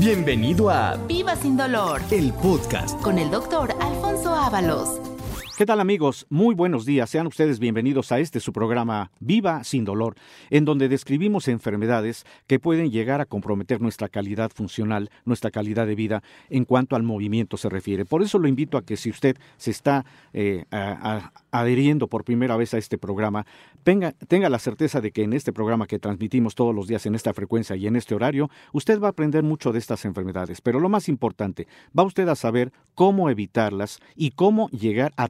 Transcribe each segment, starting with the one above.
Bienvenido a Viva sin dolor el podcast. con el doctor Alfonso Ábalos. ¿Qué tal amigos? Muy buenos días. Sean ustedes bienvenidos a este su programa Viva sin dolor, en donde describimos enfermedades que pueden llegar a comprometer nuestra calidad funcional, nuestra calidad de vida en cuanto al movimiento se refiere. Por eso lo invito a que si usted se está eh, adheriendo por primera vez a este programa, tenga, tenga la certeza de que en este programa que transmitimos todos los días en esta frecuencia y en este horario, usted va a aprender mucho de estas enfermedades. Pero lo más importante, va usted a saber cómo evitarlas y cómo llegar a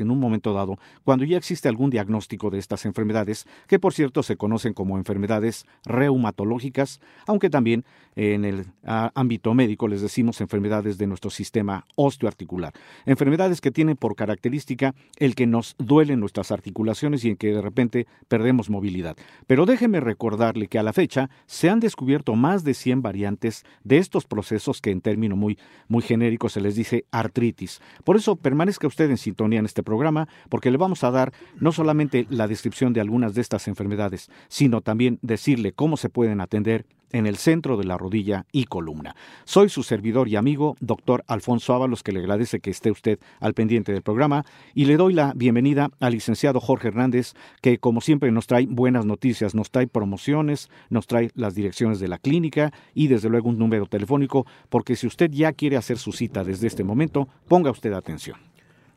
en un momento dado cuando ya existe algún diagnóstico de estas enfermedades, que por cierto se conocen como enfermedades reumatológicas, aunque también en el ámbito médico les decimos enfermedades de nuestro sistema osteoarticular. Enfermedades que tienen por característica el que nos duelen nuestras articulaciones y en que de repente perdemos movilidad. Pero déjeme recordarle que a la fecha se han descubierto más de 100 variantes de estos procesos que en término muy, muy genérico se les dice artritis. Por eso permanezca usted en sintonía en este programa porque le vamos a dar no solamente la descripción de algunas de estas enfermedades, sino también decirle cómo se pueden atender en el centro de la rodilla y columna. Soy su servidor y amigo, doctor Alfonso Ábalos, que le agradece que esté usted al pendiente del programa y le doy la bienvenida al licenciado Jorge Hernández, que como siempre nos trae buenas noticias, nos trae promociones, nos trae las direcciones de la clínica y desde luego un número telefónico, porque si usted ya quiere hacer su cita desde este momento, ponga usted atención.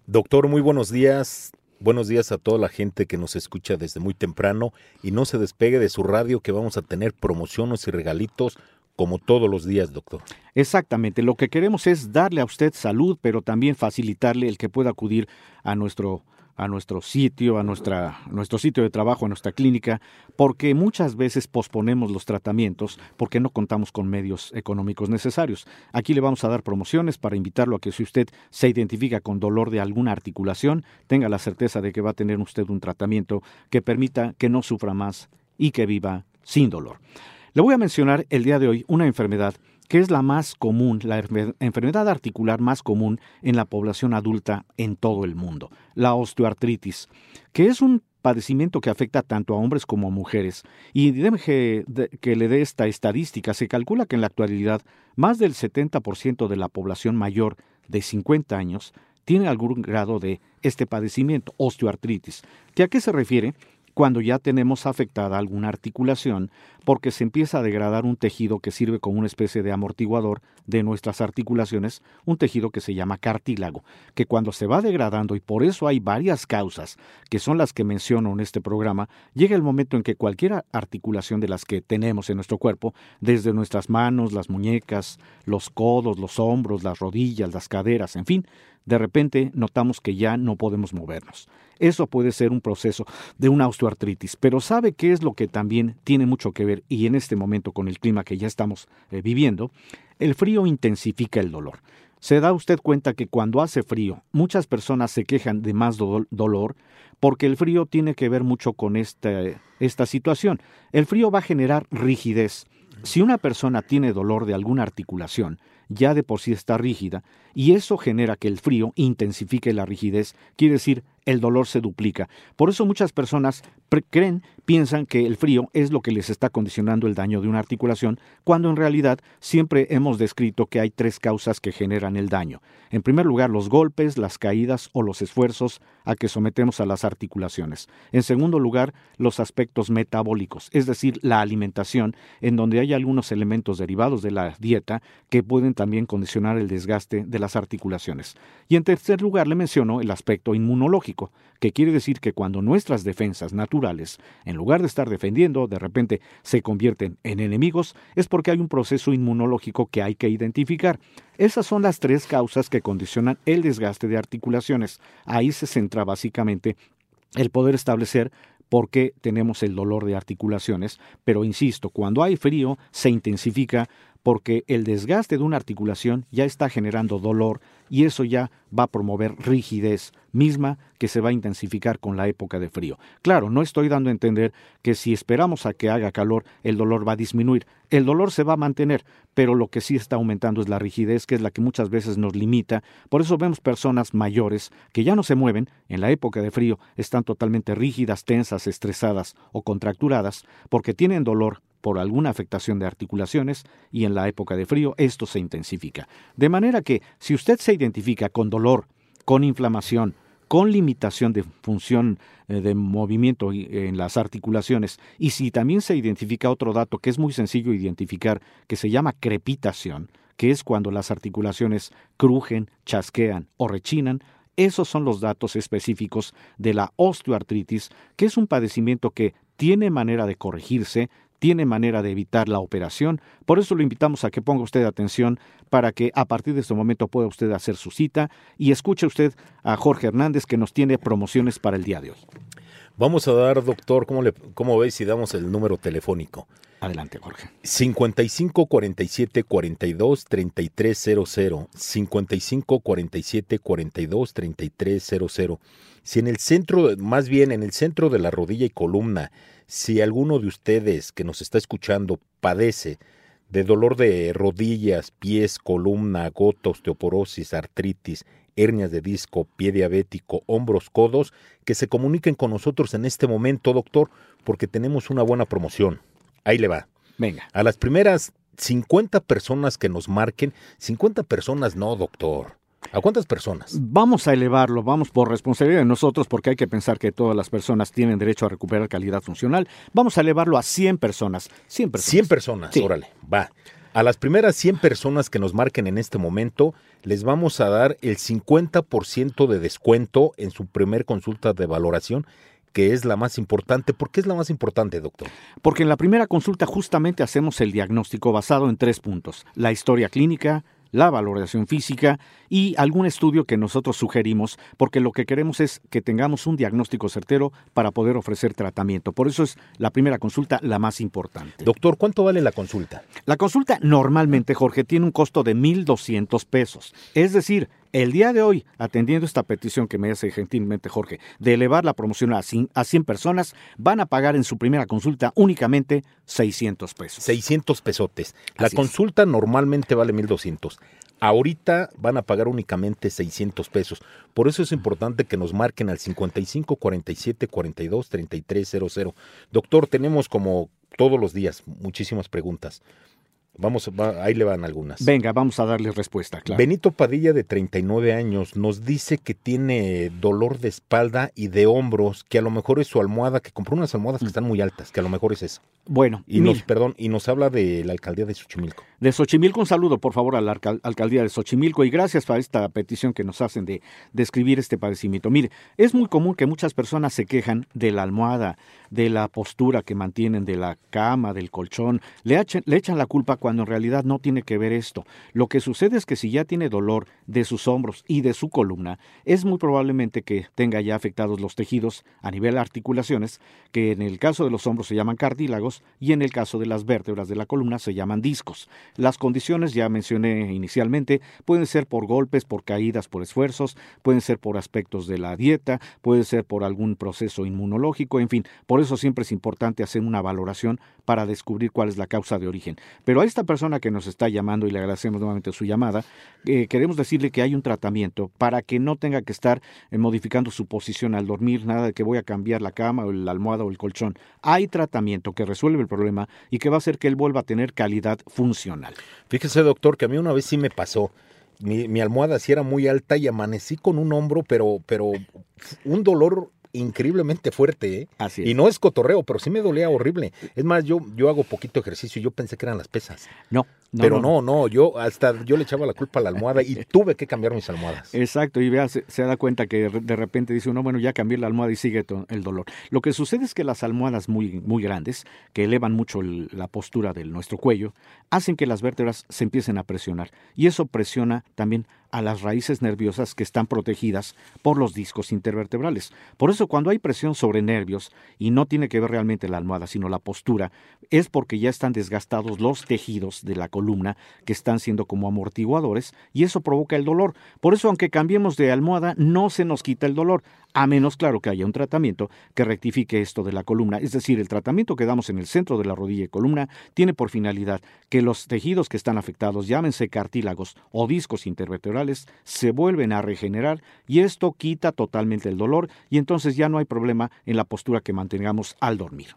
Doctor, muy buenos días. Buenos días a toda la gente que nos escucha desde muy temprano y no se despegue de su radio que vamos a tener promociones y regalitos como todos los días, doctor. Exactamente, lo que queremos es darle a usted salud, pero también facilitarle el que pueda acudir a nuestro a nuestro sitio, a nuestra, nuestro sitio de trabajo, a nuestra clínica, porque muchas veces posponemos los tratamientos porque no contamos con medios económicos necesarios. Aquí le vamos a dar promociones para invitarlo a que si usted se identifica con dolor de alguna articulación, tenga la certeza de que va a tener usted un tratamiento que permita que no sufra más y que viva sin dolor. Le voy a mencionar el día de hoy una enfermedad que es la más común, la enfer- enfermedad articular más común en la población adulta en todo el mundo, la osteoartritis, que es un padecimiento que afecta tanto a hombres como a mujeres. Y de- que le dé esta estadística, se calcula que en la actualidad más del 70% de la población mayor de 50 años tiene algún grado de este padecimiento, osteoartritis. ¿Que ¿A qué se refiere? Cuando ya tenemos afectada alguna articulación, porque se empieza a degradar un tejido que sirve como una especie de amortiguador de nuestras articulaciones, un tejido que se llama cartílago, que cuando se va degradando, y por eso hay varias causas, que son las que menciono en este programa, llega el momento en que cualquier articulación de las que tenemos en nuestro cuerpo, desde nuestras manos, las muñecas, los codos, los hombros, las rodillas, las caderas, en fin, de repente notamos que ya no podemos movernos. Eso puede ser un proceso de una osteoartritis, pero ¿sabe qué es lo que también tiene mucho que ver y en este momento con el clima que ya estamos eh, viviendo? El frío intensifica el dolor. Se da usted cuenta que cuando hace frío, muchas personas se quejan de más do- dolor porque el frío tiene que ver mucho con esta, esta situación. El frío va a generar rigidez. Si una persona tiene dolor de alguna articulación, ya de por sí está rígida, y eso genera que el frío intensifique la rigidez, quiere decir el dolor se duplica. Por eso muchas personas creen, piensan que el frío es lo que les está condicionando el daño de una articulación, cuando en realidad siempre hemos descrito que hay tres causas que generan el daño. En primer lugar, los golpes, las caídas o los esfuerzos a que sometemos a las articulaciones. En segundo lugar, los aspectos metabólicos, es decir, la alimentación, en donde hay algunos elementos derivados de la dieta que pueden también condicionar el desgaste de las articulaciones. Y en tercer lugar, le menciono el aspecto inmunológico, que quiere decir que cuando nuestras defensas naturales, en lugar de estar defendiendo, de repente se convierten en enemigos, es porque hay un proceso inmunológico que hay que identificar. Esas son las tres causas que condicionan el desgaste de articulaciones. Ahí se centra básicamente el poder establecer por qué tenemos el dolor de articulaciones, pero insisto, cuando hay frío se intensifica porque el desgaste de una articulación ya está generando dolor y eso ya va a promover rigidez misma que se va a intensificar con la época de frío. Claro, no estoy dando a entender que si esperamos a que haga calor el dolor va a disminuir. El dolor se va a mantener, pero lo que sí está aumentando es la rigidez, que es la que muchas veces nos limita. Por eso vemos personas mayores que ya no se mueven, en la época de frío están totalmente rígidas, tensas, estresadas o contracturadas, porque tienen dolor por alguna afectación de articulaciones y en la época de frío esto se intensifica. De manera que si usted se identifica con dolor, con inflamación, con limitación de función eh, de movimiento en las articulaciones y si también se identifica otro dato que es muy sencillo identificar que se llama crepitación, que es cuando las articulaciones crujen, chasquean o rechinan, esos son los datos específicos de la osteoartritis, que es un padecimiento que tiene manera de corregirse, tiene manera de evitar la operación. Por eso lo invitamos a que ponga usted atención para que a partir de este momento pueda usted hacer su cita y escuche usted a Jorge Hernández que nos tiene promociones para el día de hoy. Vamos a dar, doctor, ¿cómo, le, cómo veis si damos el número telefónico? Adelante, Jorge. 55 47 42 3300. 55 47 42 3300. Si en el centro, más bien en el centro de la rodilla y columna, si alguno de ustedes que nos está escuchando padece de dolor de rodillas, pies, columna, gota, osteoporosis, artritis, hernias de disco, pie diabético, hombros, codos, que se comuniquen con nosotros en este momento, doctor, porque tenemos una buena promoción. Ahí le va. Venga. A las primeras 50 personas que nos marquen, 50 personas no, doctor. ¿A cuántas personas? Vamos a elevarlo, vamos por responsabilidad de nosotros, porque hay que pensar que todas las personas tienen derecho a recuperar calidad funcional. Vamos a elevarlo a 100 personas. 100 personas. 100 personas, órale, va. A las primeras 100 personas que nos marquen en este momento, les vamos a dar el 50% de descuento en su primer consulta de valoración que es la más importante. ¿Por qué es la más importante, doctor? Porque en la primera consulta justamente hacemos el diagnóstico basado en tres puntos. La historia clínica, la valoración física y algún estudio que nosotros sugerimos, porque lo que queremos es que tengamos un diagnóstico certero para poder ofrecer tratamiento. Por eso es la primera consulta la más importante. Doctor, ¿cuánto vale la consulta? La consulta normalmente, Jorge, tiene un costo de 1.200 pesos. Es decir, el día de hoy, atendiendo esta petición que me hace gentilmente Jorge, de elevar la promoción a 100, personas, van a pagar en su primera consulta únicamente 600 pesos. 600 pesotes. La consulta normalmente vale 1200. Ahorita van a pagar únicamente 600 pesos. Por eso es importante que nos marquen al 55 47 42 33 00. Doctor, tenemos como todos los días muchísimas preguntas. Vamos, ahí le van algunas. Venga, vamos a darle respuesta, claro. Benito Padilla, de 39 años, nos dice que tiene dolor de espalda y de hombros, que a lo mejor es su almohada, que compró unas almohadas que mm. están muy altas, que a lo mejor es eso. Bueno, y nos, perdón, y nos habla de la alcaldía de Xochimilco. De Xochimilco, un saludo, por favor, a la alcaldía de Xochimilco y gracias por esta petición que nos hacen de describir este padecimiento. Mire, es muy común que muchas personas se quejan de la almohada, de la postura que mantienen, de la cama, del colchón, le, le echan la culpa cuando en realidad no tiene que ver esto. Lo que sucede es que si ya tiene dolor de sus hombros y de su columna, es muy probablemente que tenga ya afectados los tejidos a nivel de articulaciones, que en el caso de los hombros se llaman cartílagos y en el caso de las vértebras de la columna se llaman discos. Las condiciones, ya mencioné inicialmente, pueden ser por golpes, por caídas, por esfuerzos, pueden ser por aspectos de la dieta, puede ser por algún proceso inmunológico, en fin, por eso siempre es importante hacer una valoración para descubrir cuál es la causa de origen. Pero a esta persona que nos está llamando y le agradecemos nuevamente su llamada, eh, queremos decirle que hay un tratamiento para que no tenga que estar eh, modificando su posición al dormir, nada de que voy a cambiar la cama o la almohada o el colchón. Hay tratamiento que resuelve el problema y que va a hacer que él vuelva a tener calidad funcional. Fíjese, doctor, que a mí una vez sí me pasó. Mi, mi almohada sí era muy alta y amanecí con un hombro, pero, pero un dolor increíblemente fuerte, ¿eh? Así Y no es cotorreo, pero sí me dolía horrible. Es más, yo, yo hago poquito ejercicio y yo pensé que eran las pesas. No, pero no, no, yo hasta yo le echaba la culpa a la almohada y tuve que cambiar mis almohadas. Exacto, y vea, se, da cuenta que de repente dice uno, bueno, ya cambié la almohada y sigue el dolor. Lo que sucede es que las almohadas muy, muy grandes, que elevan mucho la postura de nuestro cuello, hacen que las vértebras se empiecen a presionar y eso presiona también a las raíces nerviosas que están protegidas por los discos intervertebrales. Por eso cuando hay presión sobre nervios, y no tiene que ver realmente la almohada, sino la postura, es porque ya están desgastados los tejidos de la columna que están siendo como amortiguadores y eso provoca el dolor. Por eso aunque cambiemos de almohada, no se nos quita el dolor a menos claro que haya un tratamiento que rectifique esto de la columna. Es decir, el tratamiento que damos en el centro de la rodilla y columna tiene por finalidad que los tejidos que están afectados, llámense cartílagos o discos intervertebrales, se vuelven a regenerar y esto quita totalmente el dolor y entonces ya no hay problema en la postura que mantengamos al dormir.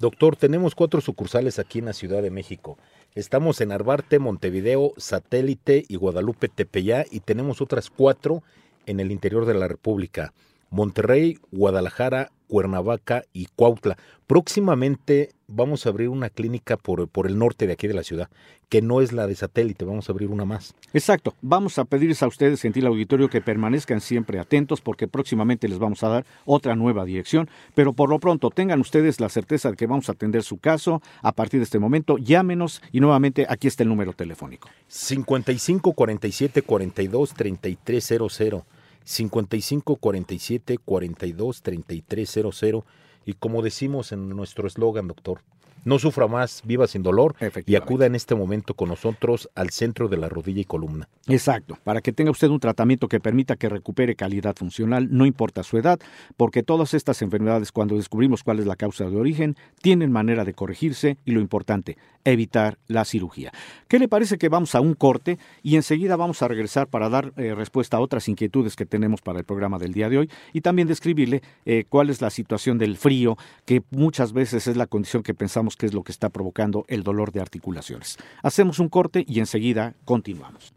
Doctor, tenemos cuatro sucursales aquí en la Ciudad de México. Estamos en Arbarte, Montevideo, Satélite y Guadalupe Tepeyá y tenemos otras cuatro en el interior de la República. Monterrey, Guadalajara, Cuernavaca y Cuautla. Próximamente vamos a abrir una clínica por, por, el norte de aquí de la ciudad, que no es la de satélite, vamos a abrir una más. Exacto, vamos a pedirles a ustedes, gentil auditorio, que permanezcan siempre atentos porque próximamente les vamos a dar otra nueva dirección, pero por lo pronto tengan ustedes la certeza de que vamos a atender su caso a partir de este momento, llámenos y nuevamente aquí está el número telefónico. 55 47 42 3300 55 47 42 33 00 y como decimos en nuestro eslogan, doctor, no sufra más, viva sin dolor y acuda en este momento con nosotros al centro de la rodilla y columna. Exacto, para que tenga usted un tratamiento que permita que recupere calidad funcional, no importa su edad, porque todas estas enfermedades, cuando descubrimos cuál es la causa de origen, tienen manera de corregirse y lo importante, evitar la cirugía. ¿Qué le parece que vamos a un corte y enseguida vamos a regresar para dar eh, respuesta a otras inquietudes que tenemos para el programa del día de hoy y también describirle eh, cuál es la situación del frío, que muchas veces es la condición que pensamos que es lo que está provocando el dolor de articulaciones. Hacemos un corte y enseguida continuamos.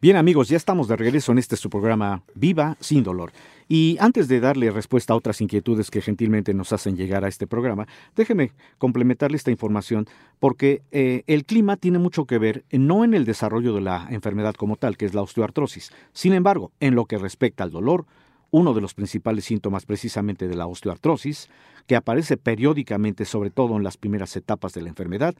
Bien amigos, ya estamos de regreso en este su programa Viva sin dolor. Y antes de darle respuesta a otras inquietudes que gentilmente nos hacen llegar a este programa, déjeme complementarle esta información porque eh, el clima tiene mucho que ver no en el desarrollo de la enfermedad como tal, que es la osteoartrosis. Sin embargo, en lo que respecta al dolor, uno de los principales síntomas precisamente de la osteoartrosis, que aparece periódicamente, sobre todo en las primeras etapas de la enfermedad,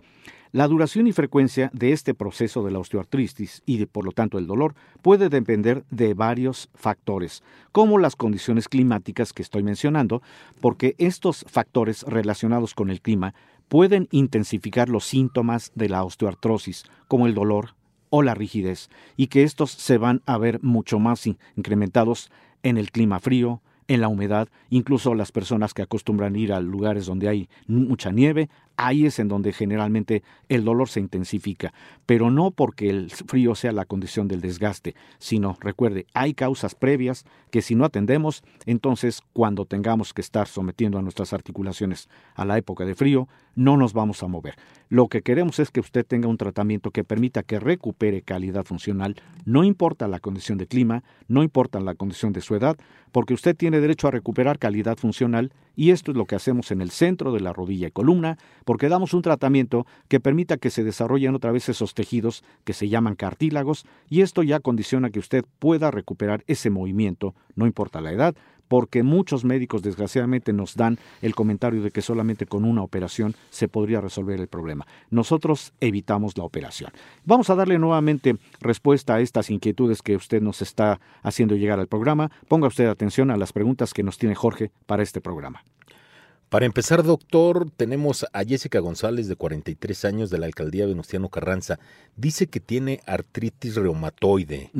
la duración y frecuencia de este proceso de la osteoartritis y por lo tanto el dolor puede depender de varios factores, como las condiciones climáticas que estoy mencionando, porque estos factores relacionados con el clima pueden intensificar los síntomas de la osteoartrosis, como el dolor o la rigidez, y que estos se van a ver mucho más incrementados en el clima frío, en la humedad, incluso las personas que acostumbran ir a lugares donde hay mucha nieve, ahí es en donde generalmente el dolor se intensifica, pero no porque el frío sea la condición del desgaste, sino, recuerde, hay causas previas que si no atendemos, entonces cuando tengamos que estar sometiendo a nuestras articulaciones a la época de frío, no nos vamos a mover. Lo que queremos es que usted tenga un tratamiento que permita que recupere calidad funcional, no importa la condición de clima, no importa la condición de su edad, porque usted tiene derecho a recuperar calidad funcional y esto es lo que hacemos en el centro de la rodilla y columna, porque damos un tratamiento que permita que se desarrollen otra vez esos tejidos que se llaman cartílagos y esto ya condiciona que usted pueda recuperar ese movimiento, no importa la edad, porque muchos médicos desgraciadamente nos dan el comentario de que solamente con una operación se podría resolver el problema. Nosotros evitamos la operación. Vamos a darle nuevamente respuesta a estas inquietudes que usted nos está haciendo llegar al programa. Ponga usted atención a las preguntas que nos tiene Jorge para este programa. Para empezar, doctor, tenemos a Jessica González, de 43 años, de la alcaldía Venustiano Carranza. Dice que tiene artritis reumatoide.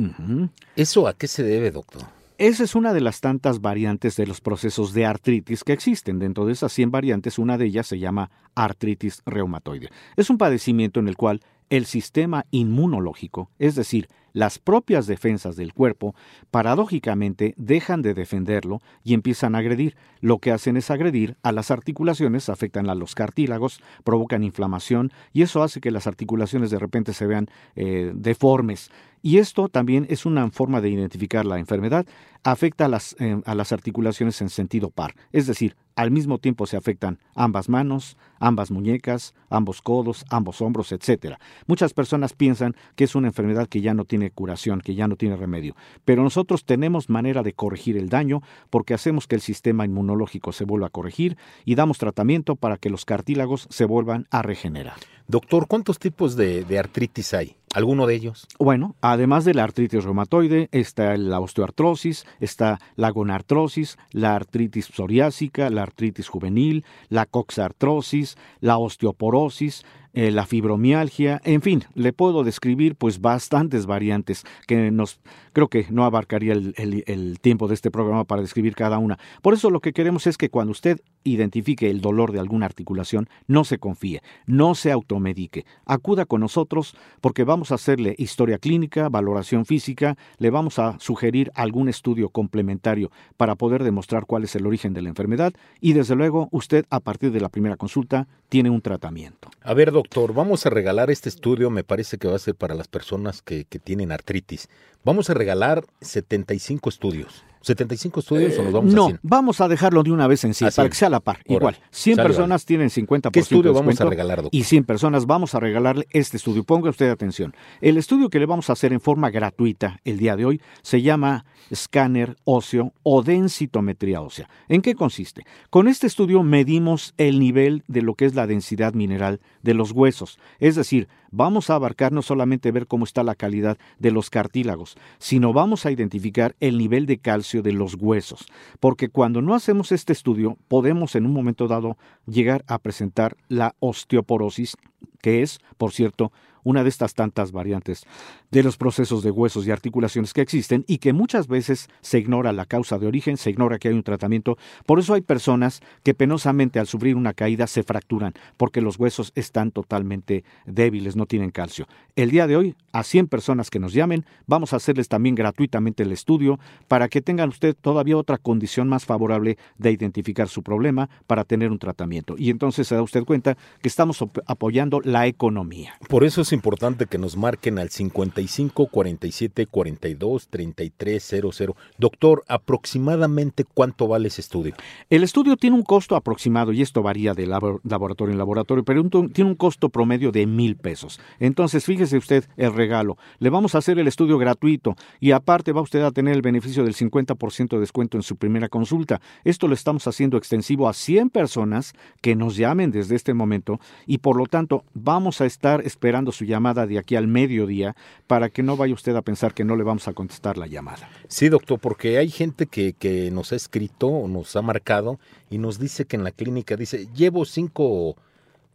¿Eso a qué se debe, doctor? Esa es una de las tantas variantes de los procesos de artritis que existen. Dentro de esas 100 variantes, una de ellas se llama artritis reumatoide. Es un padecimiento en el cual el sistema inmunológico, es decir, las propias defensas del cuerpo, paradójicamente dejan de defenderlo y empiezan a agredir. Lo que hacen es agredir a las articulaciones, afectan a los cartílagos, provocan inflamación y eso hace que las articulaciones de repente se vean eh, deformes. Y esto también es una forma de identificar la enfermedad. Afecta a las, eh, a las articulaciones en sentido par, es decir, al mismo tiempo se afectan ambas manos, ambas muñecas, ambos codos, ambos hombros, etc. Muchas personas piensan que es una enfermedad que ya no tiene curación, que ya no tiene remedio, pero nosotros tenemos manera de corregir el daño porque hacemos que el sistema inmunológico se vuelva a corregir y damos tratamiento para que los cartílagos se vuelvan a regenerar. Doctor, ¿cuántos tipos de, artritis hay? ¿Alguno de ellos? Bueno, además de la artritis reumatoide, está la osteoartrosis, está la gonartrosis, la artritis psoriásica, la artritis juvenil, la coxartrosis, la osteoporosis, eh, la fibromialgia, en fin, le puedo describir pues bastantes variantes que nos creo que no abarcaría el, el, tiempo de este programa para describir cada una. Por eso lo que queremos es que cuando usted identifique el dolor de alguna articulación, no se confíe, no se automedique, acuda con nosotros porque vamos a hacerle historia clínica, valoración física, le vamos a sugerir algún estudio complementario para poder demostrar cuál es el origen de la enfermedad y desde luego usted a partir de la primera consulta tiene un tratamiento. A ver, doctor, vamos a regalar este estudio, me parece que va a ser para las personas que, que tienen artritis. Vamos a regalar 75 estudios. ¿75 estudios o nos vamos no, a 100? vamos a dejarlo de una vez en sí, para que sea a la par. Igual, 100 Sale, personas tienen 50% ¿Qué estudio de vamos a regalar, doctor? y 100 personas vamos a regalarle este estudio. Ponga usted atención. El estudio que le vamos a hacer en forma gratuita el día de hoy se llama escáner óseo o densitometría ósea. ¿En qué consiste? Con este estudio medimos el nivel de lo que es la densidad mineral de los huesos. Es decir, vamos a abarcar no solamente ver cómo está la calidad de los cartílagos, sino vamos a identificar el nivel de calcio de los huesos. Porque cuando no hacemos este estudio, podemos en un momento dado llegar a presentar la osteoporosis, que es, por cierto, una de estas tantas variantes de los procesos de huesos y articulaciones que existen y que muchas veces se ignora la causa de origen, se ignora que hay un tratamiento. Por eso hay personas que penosamente al sufrir una caída se fracturan porque los huesos están totalmente débiles, no tienen calcio. El día de hoy, a 100 personas que nos llamen, vamos a hacerles también gratuitamente el estudio para que tengan usted todavía otra condición más favorable de identificar su problema para tener un tratamiento. Y entonces se da usted cuenta que estamos apoyando la economía. Por eso es importante que nos marquen al 55 47 42 33 00. Doctor, aproximadamente cuánto vale ese estudio? El estudio tiene un costo aproximado, y esto varía de laboratorio en laboratorio, pero tiene un costo promedio de mil pesos. Entonces, fíjese usted el regalo. Le vamos a hacer el estudio gratuito y aparte va usted a tener el beneficio del 50% de descuento en su primera consulta. Esto lo estamos haciendo extensivo a 100 personas que nos llamen desde este momento y por lo tanto vamos a estar esperando su llamada de aquí al mediodía para que no vaya usted a pensar que no le vamos a contestar la llamada. Sí, doctor, porque hay gente que, que nos ha escrito o nos ha marcado y nos dice que en la clínica dice, llevo cinco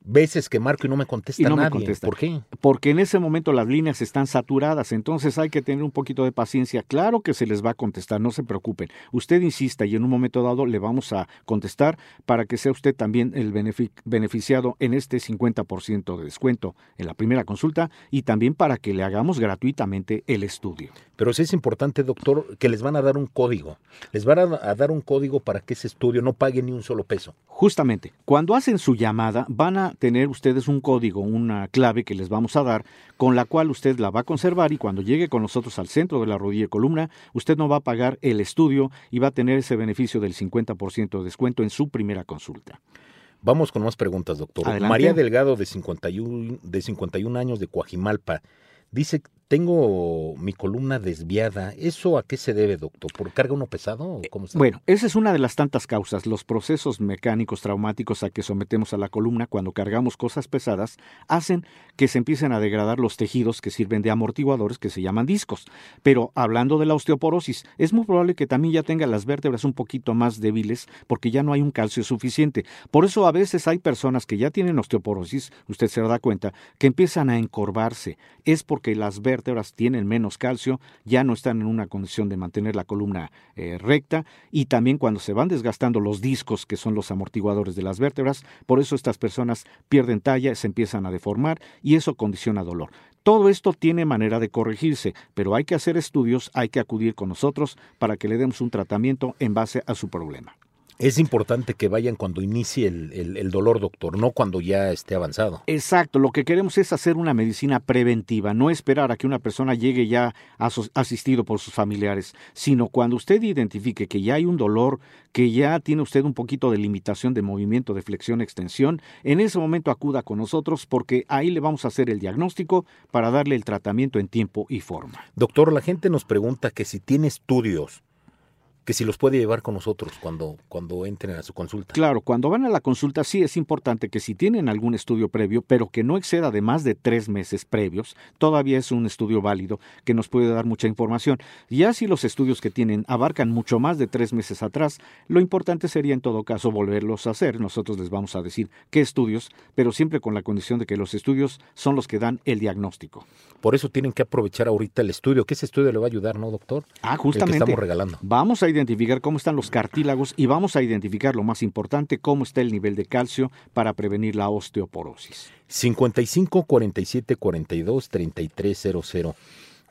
veces que marco y no me contesta y no nadie. Me contesta. ¿Por qué? Porque en ese momento las líneas están saturadas, entonces hay que tener un poquito de paciencia. Claro que se les va a contestar, no se preocupen. Usted insista y en un momento dado le vamos a contestar para que sea usted también el beneficiado en este 50% de descuento en la primera consulta y también para que le hagamos gratuitamente el estudio. Pero sí es importante, doctor, que les van a dar un código. Les van a dar un código para que ese estudio no pague ni un solo peso. Justamente, cuando hacen su llamada van a tener ustedes un código, una clave que les vamos a dar, con la cual usted la va a conservar y cuando llegue con nosotros al centro de la rodilla y columna, usted no va a pagar el estudio y va a tener ese beneficio del 50% de descuento en su primera consulta. Vamos con más preguntas, doctor. Adelante. María Delgado, de 51, de 51 años, de Coajimalpa, dice, tengo mi columna desviada. ¿Eso a qué se debe, doctor? ¿Por carga uno pesado? O cómo está? Bueno, esa es una de las tantas causas. Los procesos mecánicos traumáticos a que sometemos a la columna cuando cargamos cosas pesadas hacen que se empiecen a degradar los tejidos que sirven de amortiguadores que se llaman discos. Pero hablando de la osteoporosis, es muy probable que también ya tenga las vértebras un poquito más débiles porque ya no hay un calcio suficiente. Por eso a veces hay personas que ya tienen osteoporosis, usted se da cuenta, que empiezan a encorvarse. Es porque las vértebras tienen menos calcio, ya no están en una condición de mantener la columna eh, recta y también cuando se van desgastando los discos que son los amortiguadores de las vértebras, por eso estas personas pierden talla, se empiezan a deformar y eso condiciona dolor. Todo esto tiene manera de corregirse, pero hay que hacer estudios, hay que acudir con nosotros para que le demos un tratamiento en base a su problema. Es importante que vayan cuando inicie el, el, el, dolor, doctor, no cuando ya esté avanzado. Exacto, lo que queremos es hacer una medicina preventiva, no esperar a que una persona llegue ya asistido por sus familiares, sino cuando usted identifique que ya hay un dolor, que ya tiene usted un poquito de limitación de movimiento, de flexión, extensión, en ese momento acuda con nosotros porque ahí le vamos a hacer el diagnóstico para darle el tratamiento en tiempo y forma. Doctor, la gente nos pregunta que si tiene estudios que si los puede llevar con nosotros cuando, cuando entren a su consulta. Claro, cuando van a la consulta sí es importante que si tienen algún estudio previo, pero que no exceda de más de tres meses previos, todavía es un estudio válido que nos puede dar mucha información. Ya si los estudios que tienen abarcan mucho más de tres meses atrás, lo importante sería en todo caso volverlos a hacer. Nosotros les vamos a decir qué estudios, pero siempre con la condición de que los estudios son los que dan el diagnóstico. Por eso tienen que aprovechar ahorita el estudio, que ese estudio le va a ayudar, ¿no, doctor? Ah, justamente. El que estamos regalando. Vamos a identificar cómo están los cartílagos y vamos a identificar lo más importante, cómo está el nivel de calcio para prevenir la osteoporosis. 55 47 42 3300.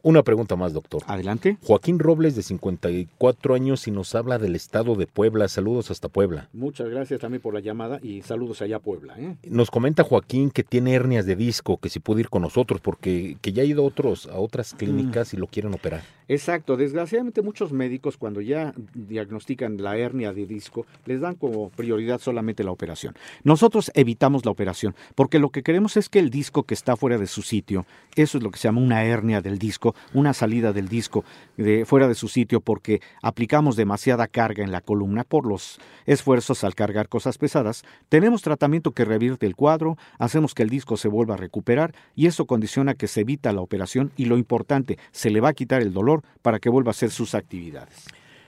Una pregunta más, doctor. Adelante. Joaquín Robles, de 54 años, y nos habla del estado de Puebla. Saludos hasta Puebla. Muchas gracias también por la llamada y saludos allá a Puebla. ¿eh? Nos comenta Joaquín que tiene hernias de disco, que si puede ir con nosotros, porque que ya ha ido a, otros, a otras clínicas y lo quieren operar. Exacto. Desgraciadamente muchos médicos cuando ya diagnostican la hernia de disco, les dan como prioridad solamente la operación. Nosotros evitamos la operación porque lo que queremos es que el disco que está fuera de su sitio, eso es lo que se llama una hernia del disco, una salida del disco de fuera de su sitio porque aplicamos demasiada carga en la columna por los esfuerzos al cargar cosas pesadas, tenemos tratamiento que revierte el cuadro, hacemos que el disco se vuelva a recuperar y eso condiciona que se evita la operación y lo importante, se le va a quitar el dolor para que vuelva a hacer sus actividades.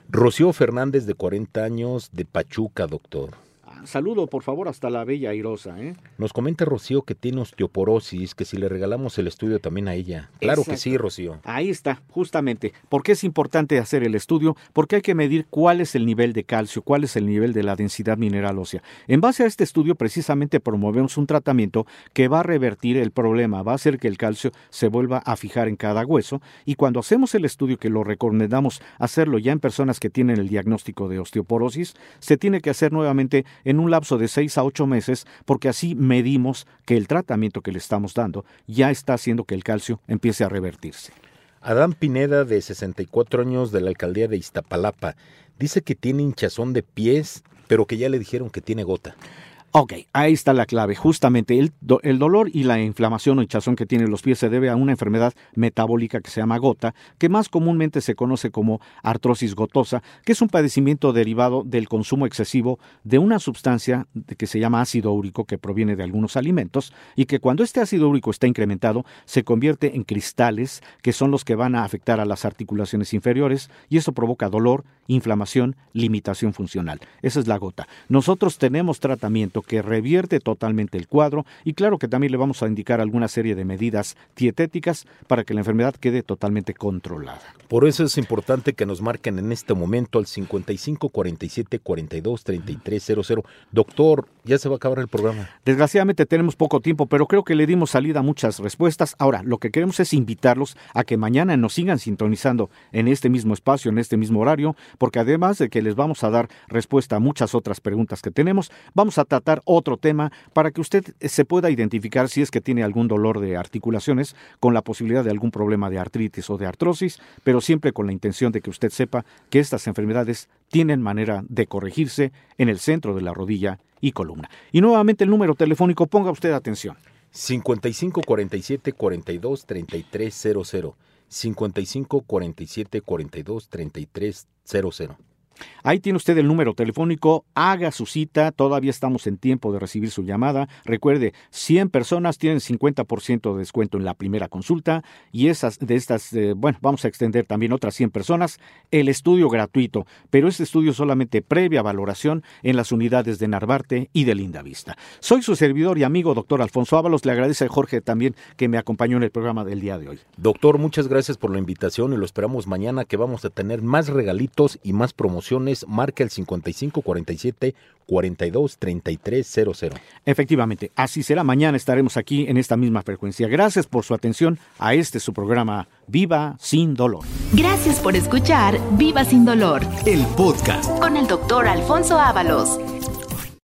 Rocío Fernández, de 40 años, de Pachuca, doctor. Saludo, por favor, hasta la Bella Airosa. ¿eh? Nos comenta Rocío que tiene osteoporosis, que si le regalamos el estudio también a ella. Claro que sí, Rocío. Ahí está, justamente. ¿Por qué es importante hacer el estudio? Porque hay que medir cuál es el nivel de calcio, cuál es el nivel de la densidad mineral ósea. En base a este estudio, precisamente promovemos un tratamiento que va a revertir el problema, va a hacer que el calcio se vuelva a fijar en cada hueso. Y cuando hacemos el estudio, que lo recomendamos hacerlo ya en personas que tienen el diagnóstico de osteoporosis, se tiene que hacer nuevamente en un lapso de 6 a 8 meses, porque así medimos que el tratamiento que le estamos dando ya está haciendo que el calcio empiece a revertirse. Adán Pineda, de 64 años, de la alcaldía de Iztapalapa, dice que tiene hinchazón de pies, pero que ya le dijeron que tiene gota. Ok, ahí está la clave. Justamente el, el, dolor y la inflamación o hinchazón que tienen los pies se debe a una enfermedad metabólica que se llama gota, que más comúnmente se conoce como artrosis gotosa, que es un padecimiento derivado del consumo excesivo de una sustancia que se llama ácido úrico que proviene de algunos alimentos y que cuando este ácido úrico está incrementado se convierte en cristales que son los que van a afectar a las articulaciones inferiores y eso provoca dolor, inflamación, limitación funcional. Esa es la gota. Nosotros tenemos tratamiento que revierte totalmente el cuadro y claro que también le vamos a indicar alguna serie de medidas dietéticas para que la enfermedad quede totalmente controlada. Por eso es importante que nos marquen en este momento al 55 47 42 33 00. Doctor, ya se va a acabar el programa. Desgraciadamente tenemos poco tiempo, pero creo que le dimos salida a muchas respuestas. Ahora, lo que queremos es invitarlos a que mañana nos sigan sintonizando en este mismo espacio, en este mismo horario, porque además de que les vamos a dar respuesta a muchas otras preguntas que tenemos, vamos a tratar otro tema para que usted se pueda identificar si es que tiene algún dolor de articulaciones con la posibilidad de algún problema de artritis o de artrosis, pero siempre con la intención de que usted sepa que estas enfermedades tienen manera de corregirse en el centro de la rodilla y columna. Y nuevamente el número telefónico, ponga usted atención. 55 47 42 33 00. 55 47 42 33 00. Ahí tiene usted el número telefónico, haga su cita, todavía estamos en tiempo de recibir su llamada. Recuerde, 100 personas tienen 50% de descuento en la primera consulta y esas de estas, eh, bueno, vamos a extender también otras 100 personas el estudio gratuito, pero este estudio solamente previa valoración en las unidades de Narvarte y de Linda Vista. Soy su servidor y amigo, doctor Alfonso Ábalos. Le agradece a Jorge también que me acompañó en el programa del día de hoy. Doctor, muchas gracias por la invitación y lo esperamos mañana que vamos a tener más regalitos y más promociones. Marca el 5547 42 33 00. Efectivamente, así será. Mañana estaremos aquí en esta misma frecuencia. Gracias por su atención a este su programa Viva sin dolor. Gracias por escuchar Viva sin dolor El podcast. con el doctor Alfonso Ábalos.